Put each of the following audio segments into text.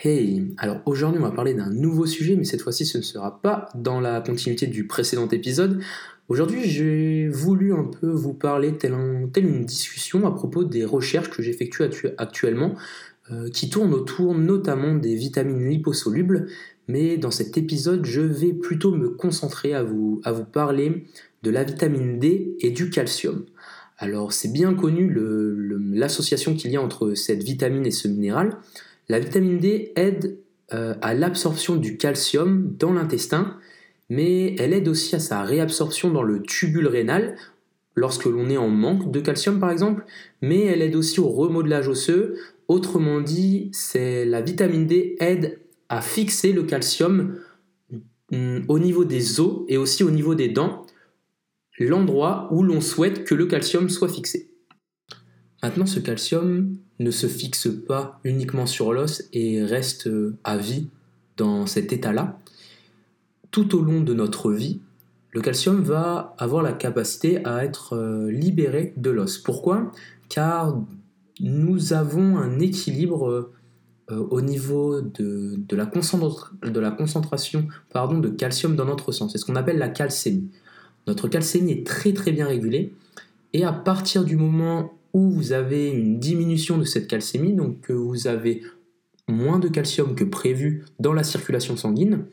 Hey, alors aujourd'hui on va parler d'un nouveau sujet, mais cette fois-ci ce ne sera pas dans la continuité du précédent épisode. Aujourd'hui j'ai voulu un peu vous parler telle, une discussion à propos des recherches que j'effectue actuellement, euh, qui tournent autour notamment des vitamines liposolubles, mais dans cet épisode je vais plutôt me concentrer à vous, à vous parler de la vitamine D et du calcium. Alors c'est bien connu l'association qu'il y a entre cette vitamine et ce minéral. La vitamine D aide euh, à l'absorption du calcium dans l'intestin, mais elle aide aussi à sa réabsorption dans le tubule rénal, lorsque l'on est en manque de calcium par exemple, mais elle aide aussi au remodelage osseux. Autrement dit, c'est la vitamine D aide à fixer le calcium mm, au niveau des os et aussi au niveau des dents, l'endroit où l'on souhaite que le calcium soit fixé. Maintenant, ce calcium ne se fixe pas uniquement sur l'os et reste euh, à vie dans cet état-là. Tout au long de notre vie, le calcium va avoir la capacité à être euh, libéré de l'os. Pourquoi? Car nous avons un équilibre euh, au niveau de, la, de la concentration pardon, de calcium dans notre sang. C'est ce qu'on appelle la calcémie. Notre calcémie est très très bien régulée et à partir du moment où vous avez une diminution de cette calcémie, donc que vous avez moins de calcium que prévu dans la circulation sanguine,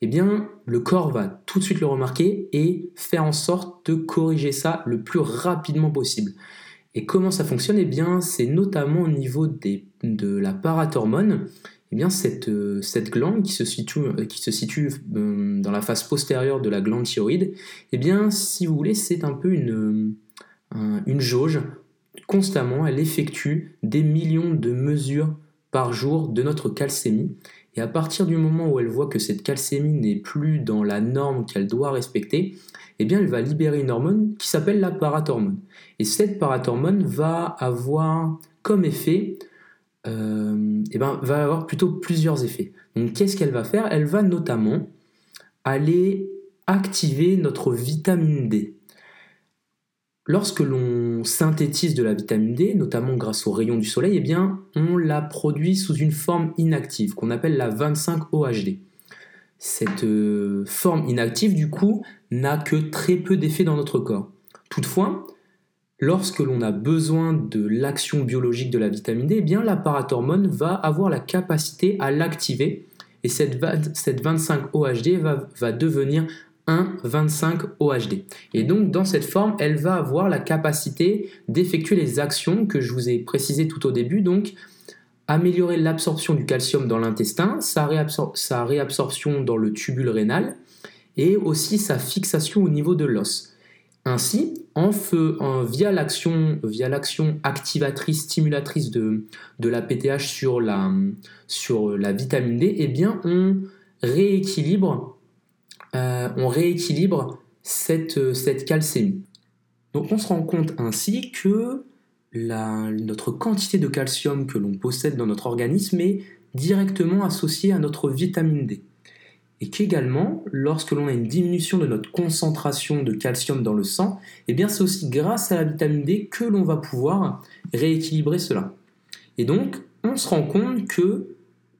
eh bien, le corps va tout de suite le remarquer et faire en sorte de corriger ça le plus rapidement possible. Et comment ça fonctionne? Eh bien, c'est notamment au niveau des, de la parathormone. Eh bien, cette, cette glande qui se situe, qui se situe euh, dans la face postérieure de la glande thyroïde, eh bien, si vous voulez, c'est un peu une, une jauge constamment, elle effectue des millions de mesures par jour de notre calcémie. Et à partir du moment où elle voit que cette calcémie n'est plus dans la norme qu'elle doit respecter, eh bien elle va libérer une hormone qui s'appelle la parathormone. Et cette parathormone va avoir comme effet, euh, eh ben, va avoir plutôt plusieurs effets. Donc qu'est-ce qu'elle va faire? Elle va notamment aller activer notre vitamine D. Lorsque l'on synthétise de la vitamine D, notamment grâce aux rayons du soleil, eh on la produit sous une forme inactive qu'on appelle la 25-OHD. Cette euh, forme inactive, du coup, n'a que très peu d'effet dans notre corps. Toutefois, lorsque l'on a besoin de l'action biologique de la vitamine D, eh bien, la parathormone va avoir la capacité à l'activer et cette, 25-OHD va, va devenir 1,25 OHD. Et donc dans cette forme, elle va avoir la capacité d'effectuer les actions que je vous ai précisées tout au début, donc améliorer l'absorption du calcium dans l'intestin, sa, réabsorption dans le tubule rénal, et aussi sa fixation au niveau de l'os. Ainsi, en feu, via l'action via l'action activatrice stimulatrice de, la PTH sur la, sur la vitamine D, eh bien on rééquilibre euh, on rééquilibre cette, cette calcémie. Donc on se rend compte ainsi que notre quantité de calcium que l'on possède dans notre organisme est directement associée à notre vitamine D. Et qu'également, lorsque l'on a une diminution de notre concentration de calcium dans le sang, eh bien c'est aussi grâce à la vitamine D que l'on va pouvoir rééquilibrer cela. Et donc, on se rend compte que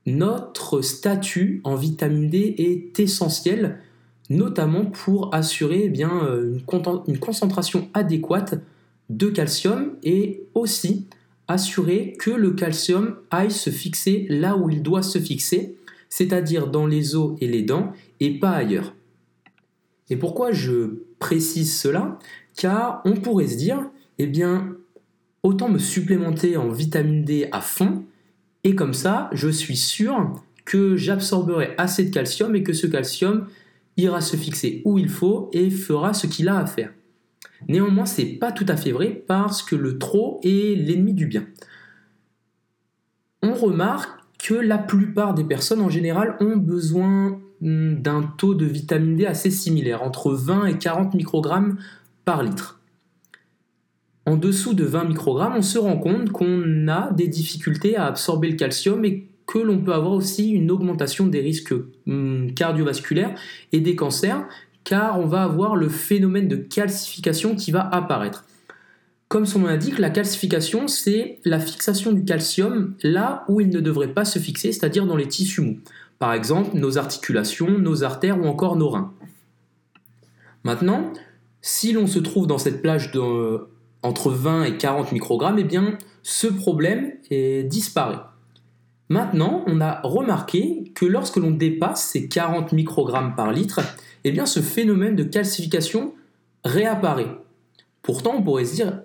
notre statut en vitamine D est essentiel notamment pour assurer eh bien, euh, une, concentration adéquate de calcium et aussi assurer que le calcium aille se fixer là où il doit se fixer, c'est-à-dire dans les os et les dents et pas ailleurs. Et pourquoi je précise cela? Car on pourrait se dire, eh bien, autant me supplémenter en vitamine D à fond, et comme ça, je suis sûr que j'absorberai assez de calcium et que ce calcium ira se fixer où il faut et fera ce qu'il a à faire. Néanmoins, c'est pas tout à fait vrai parce que le trop est l'ennemi du bien. On remarque que la plupart des personnes en général ont besoin hmm, d'un taux de vitamine D assez similaire, entre 20 et 40 microgrammes par litre. En dessous de 20 microgrammes, on se rend compte qu'on a des difficultés à absorber le calcium et que l'on peut avoir aussi une augmentation des risques hum, cardiovasculaires et des cancers, car on va avoir le phénomène de calcification qui va apparaître. Comme son nom l'indique, la calcification, c'est la fixation du calcium là où il ne devrait pas se fixer, c'est-à-dire dans les tissus mous. Par exemple, nos articulations, nos artères ou encore nos reins. Maintenant, si l'on se trouve dans cette plage de, entre 20 et 40 microgrammes, eh bien, ce problème est disparaît. Maintenant, on a remarqué que lorsque l'on dépasse ces 40 microgrammes par litre, eh bien, ce phénomène de calcification réapparaît. Pourtant, on pourrait se dire,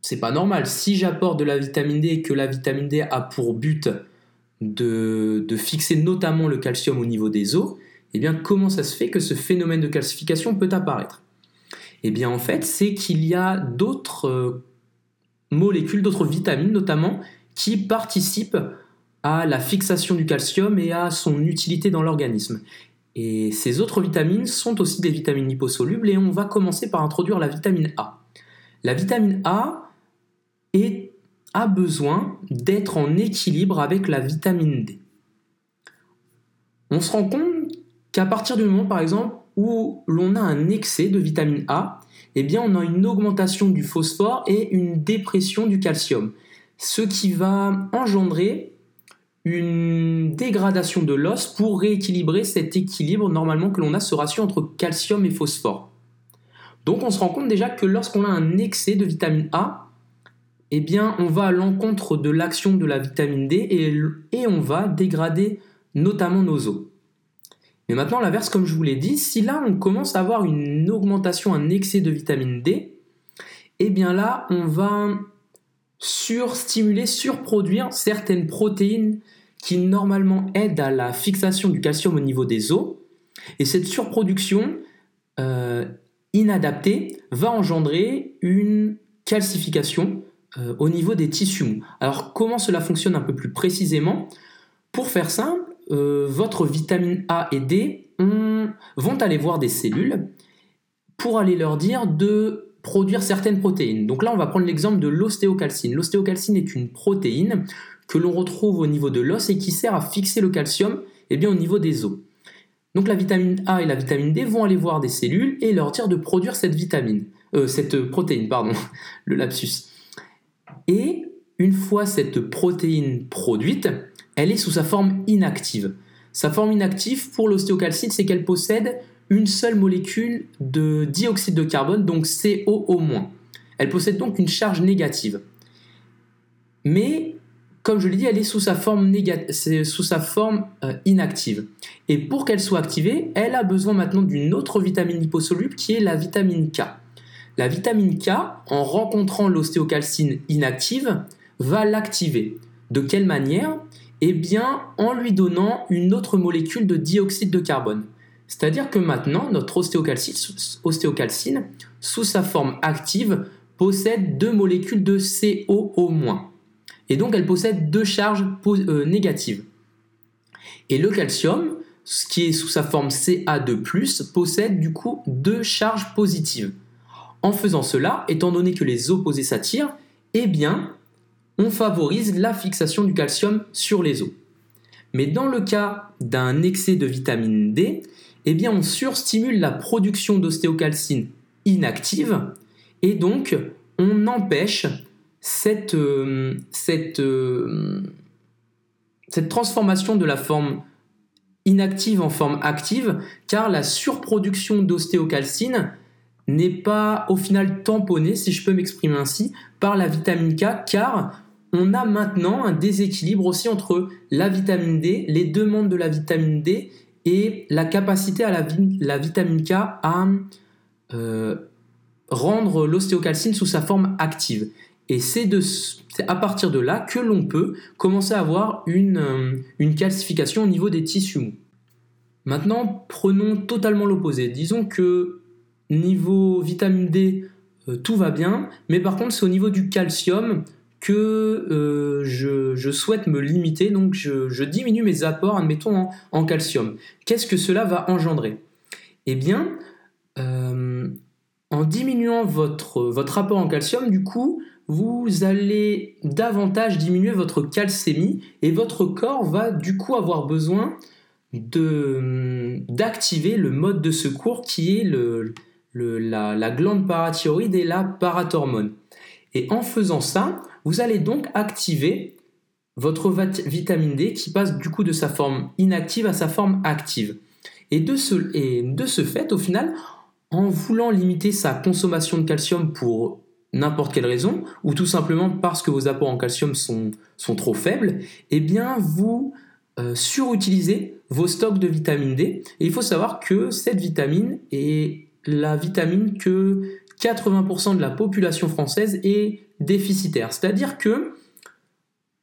c'est pas normal. Si j'apporte de la vitamine D et que la vitamine D a pour but de, de, fixer notamment le calcium au niveau des os, eh bien, comment ça se fait que ce phénomène de calcification peut apparaître? Eh bien, en fait, c'est qu'il y a d'autres euh, molécules, d'autres vitamines notamment, qui participent à la fixation du calcium et à son utilité dans l'organisme. Et ces autres vitamines sont aussi des vitamines liposolubles et on va commencer par introduire la vitamine A. La vitamine A a besoin d'être en équilibre avec la vitamine D. On se rend compte qu'à partir du moment par exemple où l'on a un excès de vitamine A, eh bien on a une augmentation du phosphore et une dépression du calcium, ce qui va engendrer une dégradation de l'os pour rééquilibrer cet équilibre normalement que l'on a ce ratio entre calcium et phosphore. Donc on se rend compte déjà que lorsqu'on a un excès de vitamine A, eh bien on va à l'encontre de l'action de la vitamine D et, on va dégrader notamment nos os. Mais maintenant l'inverse comme je vous l'ai dit, si là on commence à avoir une augmentation, un excès de vitamine D, eh bien là on va surstimuler, surproduire certaines protéines qui normalement aident à la fixation du calcium au niveau des os. Et cette surproduction euh, inadaptée va engendrer une calcification euh, au niveau des tissus. Alors comment cela fonctionne un peu plus précisément? Pour faire simple, euh, votre vitamine A et D vont aller voir des cellules pour aller leur dire de produire certaines protéines. Donc là, on va prendre l'exemple de l'ostéocalcine. L'ostéocalcine est une protéine que l'on retrouve au niveau de l'os et qui sert à fixer le calcium eh bien, au niveau des os. Donc la vitamine A et la vitamine D vont aller voir des cellules et leur dire de produire cette vitamine, euh, cette protéine, pardon, le lapsus. Et une fois cette protéine produite, elle est sous sa forme inactive. Sa forme inactive pour l'ostéocalcine, c'est qu'elle possède une seule molécule de dioxyde de carbone, donc CO Elle possède donc une charge négative. Mais, comme je l'ai dit, elle est sous sa forme, sous sa forme euh, inactive. Et pour qu'elle soit activée, elle a besoin maintenant d'une autre vitamine liposoluble qui est la vitamine K. La vitamine K, en rencontrant l'ostéocalcine inactive, va l'activer. De quelle manière? Eh bien, en lui donnant une autre molécule de dioxyde de carbone. C'est-à-dire que maintenant, notre ostéocalcine, sous sa forme active, possède deux molécules de CO au moins. Et donc, elle possède deux charges euh, négatives. Et le calcium, ce qui est sous sa forme Ca2+, possède du coup deux charges positives. En faisant cela, étant donné que les opposés s'attirent, eh bien, on favorise la fixation du calcium sur les os. Mais dans le cas d'un excès de vitamine D, eh bien on surstimule la production d'ostéocalcine inactive et donc on empêche cette, euh, euh, cette transformation de la forme inactive en forme active car la surproduction d'ostéocalcine n'est pas au final tamponnée, si je peux m'exprimer ainsi, par la vitamine K car on a maintenant un déséquilibre aussi entre la vitamine D, les demandes de la vitamine D et la capacité à la, vitamine K à euh, rendre l'ostéocalcine sous sa forme active. Et c'est à partir de là que l'on peut commencer à avoir une, euh, une calcification au niveau des tissus mous. Maintenant, prenons totalement l'opposé. Disons que niveau vitamine D, euh, tout va bien, mais par contre, c'est au niveau du calcium que euh, je, souhaite me limiter, donc je, diminue mes apports, admettons, en, calcium. Qu'est-ce que cela va engendrer? Eh bien, euh, en diminuant votre, votre apport en calcium, du coup, vous allez davantage diminuer votre calcémie et votre corps va du coup avoir besoin d'activer le mode de secours qui est la glande parathyroïde et la parathormone. Et en faisant ça, vous allez donc activer votre vitamine D qui passe du coup de sa forme inactive à sa forme active. Et de ce, fait, au final, en voulant limiter sa consommation de calcium pour n'importe quelle raison, ou tout simplement parce que vos apports en calcium sont, sont trop faibles, eh bien vous euh, surutilisez vos stocks de vitamine D. Et il faut savoir que cette vitamine est la vitamine que 80% de la population française est déficitaire. C'est-à-dire que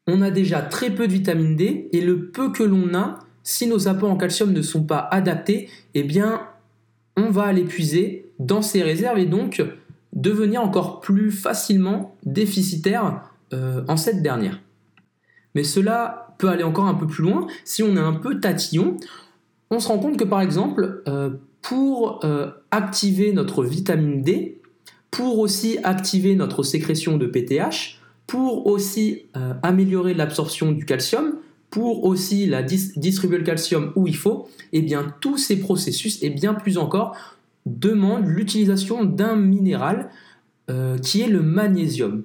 on a déjà très peu de vitamine D et le peu que l'on a, si nos apports en calcium ne sont pas adaptés, eh bien on va l'épuiser dans ses réserves et donc devenir encore plus facilement déficitaire euh, en cette dernière. Mais cela peut aller encore un peu plus loin. Si on est un peu tatillon, on se rend compte que par exemple, euh, pour euh, activer notre vitamine D, pour aussi activer notre sécrétion de PTH, pour aussi améliorer l'absorption du calcium, pour aussi distribuer le calcium où il faut, et eh bien tous ces processus et bien plus encore demande l'utilisation d'un minéral euh, qui est le magnésium.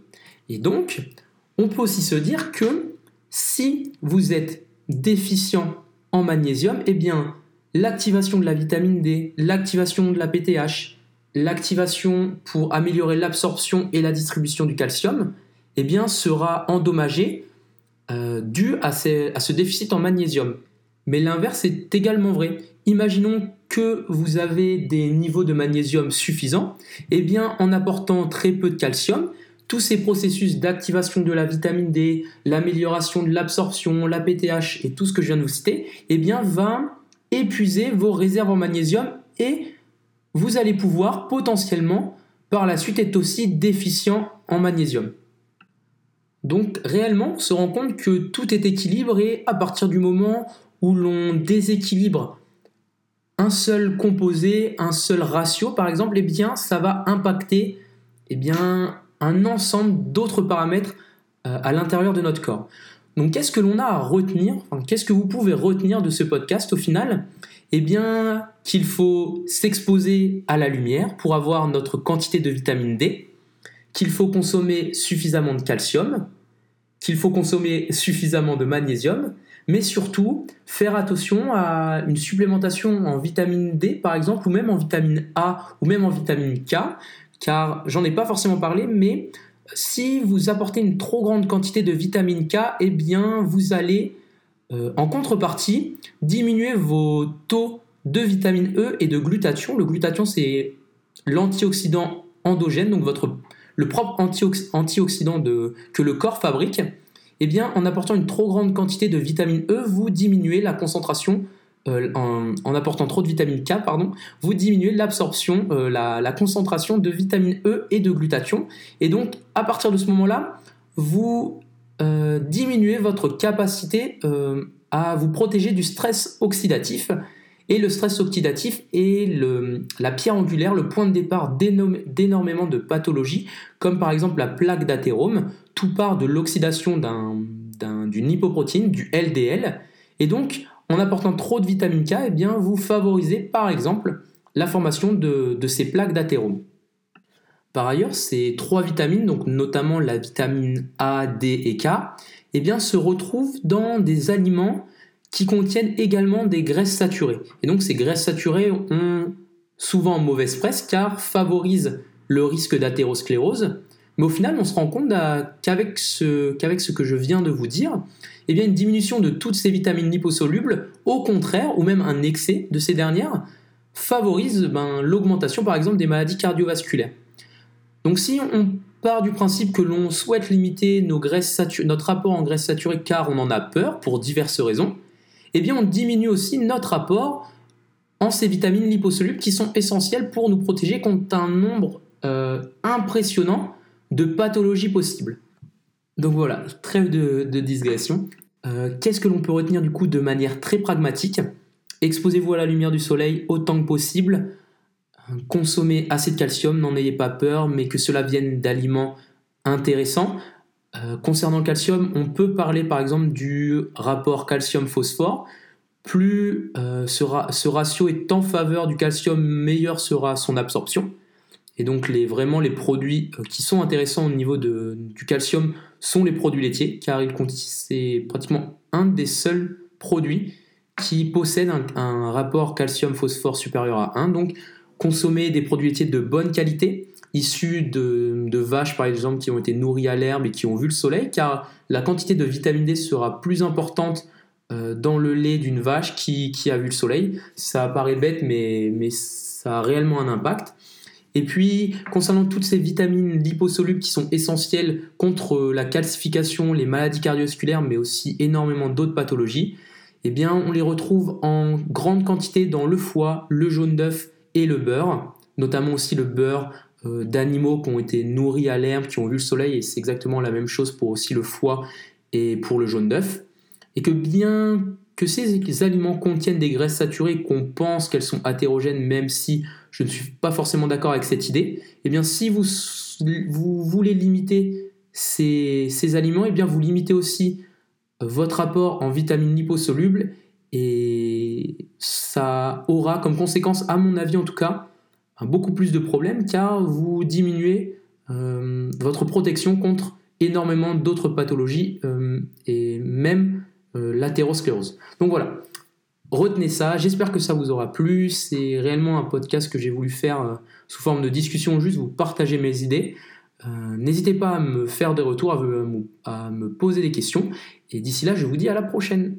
Et donc, on peut aussi se dire que si vous êtes déficient en magnésium, eh bien, l'activation de la vitamine D, l'activation de la PTH, l'activation pour améliorer l'absorption et la distribution du calcium, eh sera endommagée euh, dû à, ce déficit en magnésium. Mais l'inverse est également vrai. Imaginons que vous avez des niveaux de magnésium suffisants, eh bien en apportant très peu de calcium, tous ces processus d'activation de la vitamine D, l'amélioration de l'absorption, la PTH et tout ce que je viens de vous citer, eh va épuiser vos réserves en magnésium et vous allez pouvoir potentiellement par la suite être aussi déficient en magnésium. Donc réellement, on se rend compte que tout est équilibré à partir du moment où l'on déséquilibre un seul composé, un seul ratio par exemple, eh bien ça va impacter eh bien, un ensemble d'autres paramètres euh, à l'intérieur de notre corps. Donc qu'est-ce que l'on a à retenir Qu'est-ce que vous pouvez retenir de ce podcast au final? Eh bien qu'il faut s'exposer à la lumière pour avoir notre quantité de vitamine D, qu'il faut consommer suffisamment de calcium, qu'il faut consommer suffisamment de magnésium, mais surtout faire attention à une supplémentation en vitamine D par exemple, ou même en vitamine A, ou même en vitamine K, car j'en ai pas forcément parlé, mais si vous apportez une trop grande quantité de vitamine K, eh bien vous allez euh, en contrepartie diminuer vos taux de vitamine E et de glutathion. Le glutathion c'est l'antioxydant endogène, donc votre, le propre antioxydant que le corps fabrique eh bien, en apportant une trop grande quantité de vitamine E, vous diminuez la concentration, euh, en, apportant trop de vitamine K, pardon, vous diminuez l'absorption, euh, la, concentration de vitamine E et de glutathion. Et donc, à partir de ce moment-là, vous euh, diminuez votre capacité à vous protéger du stress oxydatif. Et le stress oxydatif est la pierre angulaire, le point de départ d'énormément de pathologies, comme par exemple la plaque d'athérome, tout part de l'oxydation d'une hypoprotéine, du LDL. Et donc, en apportant trop de vitamine K, eh bien, vous favorisez par exemple la formation de, ces plaques d'athérome. Par ailleurs, ces trois vitamines, donc notamment la vitamine A, D et K, eh se retrouvent dans des aliments qui contiennent également des graisses saturées. Et donc ces graisses saturées ont souvent mauvaise presse car favorisent le risque d'athérosclérose mais au final, on se rend compte qu'avec ce, ce que je viens de vous dire, eh bien, une diminution de toutes ces vitamines liposolubles, au contraire, ou même un excès de ces dernières, favorise ben, l'augmentation, par exemple, des maladies cardiovasculaires. Donc si on part du principe que l'on souhaite limiter nos graisses notre rapport en graisses saturées car on en a peur, pour diverses raisons, eh bien, on diminue aussi notre rapport en ces vitamines liposolubles qui sont essentielles pour nous protéger contre un nombre euh, impressionnant de pathologies possibles. Donc voilà, trêve de, digression. Euh, qu'est-ce que l'on peut retenir du coup de manière très pragmatique? Exposez-vous à la lumière du soleil autant que possible. Consommez assez de calcium, n'en ayez pas peur, mais que cela vienne d'aliments intéressants. Euh, concernant le calcium, on peut parler par exemple du rapport calcium-phosphore. Plus euh, ce ratio est en faveur du calcium, meilleure sera son absorption. Et donc les, vraiment les produits qui sont intéressants au niveau de, du calcium sont les produits laitiers, car c'est pratiquement un des seuls produits qui possède un, rapport calcium-phosphore supérieur à 1. Donc consommer des produits laitiers de bonne qualité, issus de, vaches par exemple qui ont été nourries à l'herbe et qui ont vu le soleil, car la quantité de vitamine D sera plus importante euh, dans le lait d'une vache qui, qui, a vu le soleil. Ça paraît bête, mais, mais ça a réellement un impact. Et puis, concernant toutes ces vitamines liposolubles qui sont essentielles contre la calcification, les maladies cardiovasculaires, mais aussi énormément d'autres pathologies, eh bien, on les retrouve en grande quantité dans le foie, le jaune d'œuf et le beurre, notamment aussi le beurre euh, d'animaux qui ont été nourris à l'herbe, qui ont vu le soleil, et c'est exactement la même chose pour aussi le foie et pour le jaune d'œuf. Et que bien que ces aliments contiennent des graisses saturées, qu'on pense qu'elles sont athérogènes, même si je ne suis pas forcément d'accord avec cette idée, eh bien si vous, vous voulez limiter ces, ces aliments, eh bien vous limitez aussi votre apport en vitamines liposolubles et ça aura comme conséquence, à mon avis en tout cas, beaucoup plus de problèmes car vous diminuez euh, votre protection contre énormément d'autres pathologies euh, et même euh, l'athérosclérose. Donc voilà, retenez ça, j'espère que ça vous aura plu, c'est réellement un podcast que j'ai voulu faire sous forme de discussion, juste vous partager mes idées. Euh, n'hésitez pas à me faire des retours, à me, poser des questions. Et d'ici là, je vous dis à la prochaine.